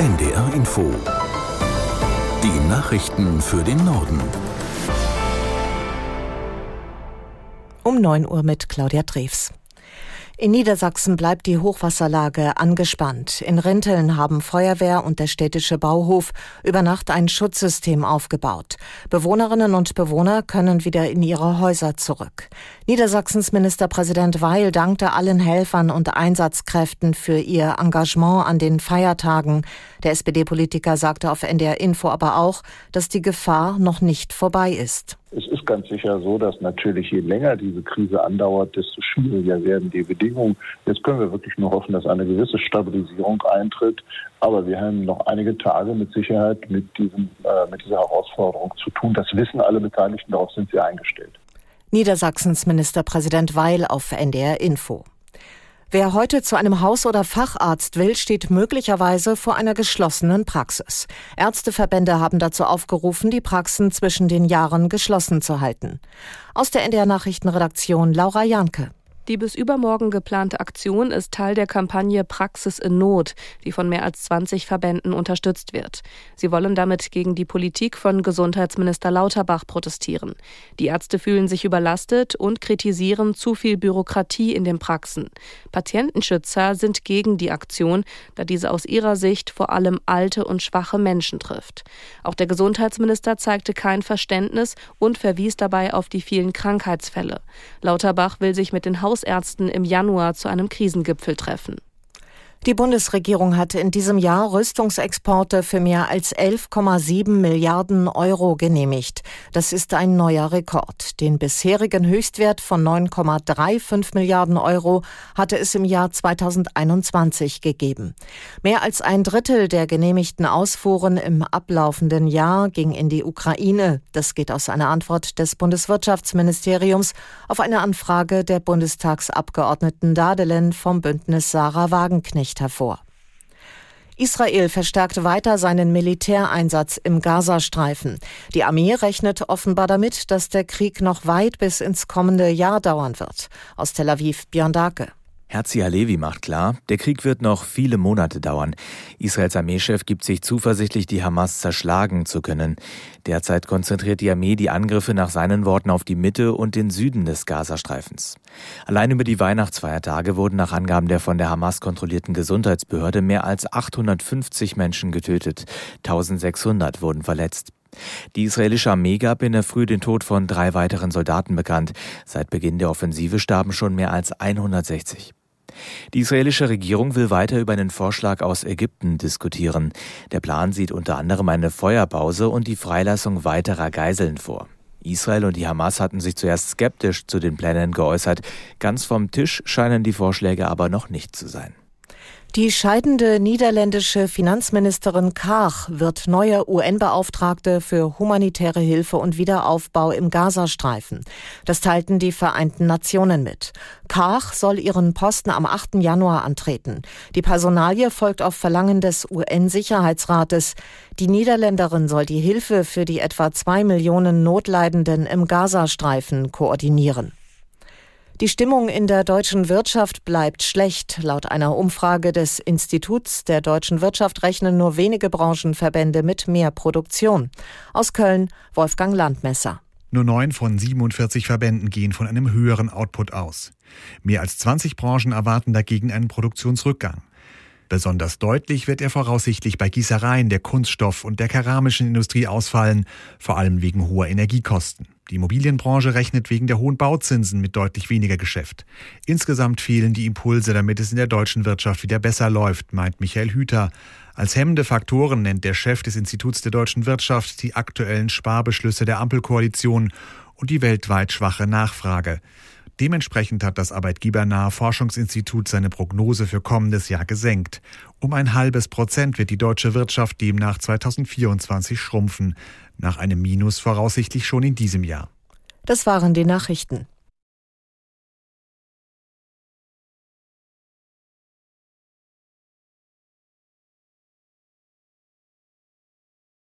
NDR Info. Die Nachrichten für den Norden. Um 9 Uhr mit Claudia Drews. In Niedersachsen bleibt die Hochwasserlage angespannt. In Rinteln haben Feuerwehr und der städtische Bauhof über Nacht ein Schutzsystem aufgebaut. Bewohnerinnen und Bewohner können wieder in ihre Häuser zurück. Niedersachsens Ministerpräsident Weil dankte allen Helfern und Einsatzkräften für ihr Engagement an den Feiertagen. Der SPD-Politiker sagte auf NDR Info aber auch, dass die Gefahr noch nicht vorbei ist. Ganz sicher so, dass natürlich je länger diese Krise andauert, desto schwieriger werden die Bedingungen. Jetzt können wir wirklich nur hoffen, dass eine gewisse Stabilisierung eintritt. Aber wir haben noch einige Tage mit Sicherheit mit, diesem, äh, mit dieser Herausforderung zu tun. Das wissen alle Beteiligten, darauf sind sie eingestellt. Niedersachsens Ministerpräsident Weil auf NDR Info. Wer heute zu einem Haus- oder Facharzt will, steht möglicherweise vor einer geschlossenen Praxis. Ärzteverbände haben dazu aufgerufen, die Praxen zwischen den Jahren geschlossen zu halten. Aus der NDR Nachrichtenredaktion Laura Janke. Die bis übermorgen geplante Aktion ist Teil der Kampagne Praxis in Not, die von mehr als 20 Verbänden unterstützt wird. Sie wollen damit gegen die Politik von Gesundheitsminister Lauterbach protestieren. Die Ärzte fühlen sich überlastet und kritisieren zu viel Bürokratie in den Praxen. Patientenschützer sind gegen die Aktion, da diese aus ihrer Sicht vor allem alte und schwache Menschen trifft. Auch der Gesundheitsminister zeigte kein Verständnis und verwies dabei auf die vielen Krankheitsfälle. Lauterbach will sich mit den Haus Hausärzten im Januar zu einem Krisengipfel treffen. Die Bundesregierung hatte in diesem Jahr Rüstungsexporte für mehr als 11,7 Milliarden Euro genehmigt. Das ist ein neuer Rekord. Den bisherigen Höchstwert von 9,35 Milliarden Euro hatte es im Jahr 2021 gegeben. Mehr als ein Drittel der genehmigten Ausfuhren im ablaufenden Jahr ging in die Ukraine. Das geht aus einer Antwort des Bundeswirtschaftsministeriums auf eine Anfrage der Bundestagsabgeordneten Dadelen vom Bündnis Sarah Wagenknecht nicht hervor. Israel verstärkt weiter seinen Militäreinsatz im Gazastreifen. Die Armee rechnet offenbar damit, dass der Krieg noch weit bis ins kommende Jahr dauern wird. Aus Tel Aviv Björn Dake. Herzia Levi macht klar, der Krieg wird noch viele Monate dauern. Israels Armeechef gibt sich zuversichtlich, die Hamas zerschlagen zu können. Derzeit konzentriert die Armee die Angriffe nach seinen Worten auf die Mitte und den Süden des Gazastreifens. Allein über die Weihnachtsfeiertage wurden nach Angaben der von der Hamas kontrollierten Gesundheitsbehörde mehr als 850 Menschen getötet. 1600 wurden verletzt. Die israelische Armee gab in der Früh den Tod von drei weiteren Soldaten bekannt. Seit Beginn der Offensive starben schon mehr als 160. Die israelische Regierung will weiter über einen Vorschlag aus Ägypten diskutieren. Der Plan sieht unter anderem eine Feuerpause und die Freilassung weiterer Geiseln vor. Israel und die Hamas hatten sich zuerst skeptisch zu den Plänen geäußert. Ganz vom Tisch scheinen die Vorschläge aber noch nicht zu sein. Die scheidende niederländische Finanzministerin Kaag wird neue UN-Beauftragte für humanitäre Hilfe und Wiederaufbau im Gazastreifen. Das teilten die Vereinten Nationen mit. Kaag soll ihren Posten am 8. Januar antreten. Die Personalie folgt auf Verlangen des UN-Sicherheitsrates. Die Niederländerin soll die Hilfe für die etwa zwei Millionen Notleidenden im Gazastreifen koordinieren. Die Stimmung in der deutschen Wirtschaft bleibt schlecht. Laut einer Umfrage des Instituts der deutschen Wirtschaft rechnen nur wenige Branchenverbände mit mehr Produktion. Aus Köln Wolfgang Landmesser. Nur neun von 47 Verbänden gehen von einem höheren Output aus. Mehr als 20 Branchen erwarten dagegen einen Produktionsrückgang. Besonders deutlich wird er voraussichtlich bei Gießereien, der Kunststoff- und der keramischen Industrie ausfallen, vor allem wegen hoher Energiekosten. Die Immobilienbranche rechnet wegen der hohen Bauzinsen mit deutlich weniger Geschäft. Insgesamt fehlen die Impulse, damit es in der deutschen Wirtschaft wieder besser läuft, meint Michael Hüter. Als hemmende Faktoren nennt der Chef des Instituts der deutschen Wirtschaft die aktuellen Sparbeschlüsse der Ampelkoalition und die weltweit schwache Nachfrage. Dementsprechend hat das arbeitgebernahe Forschungsinstitut seine Prognose für kommendes Jahr gesenkt. Um ein halbes Prozent wird die deutsche Wirtschaft demnach 2024 schrumpfen, nach einem Minus voraussichtlich schon in diesem Jahr. Das waren die Nachrichten.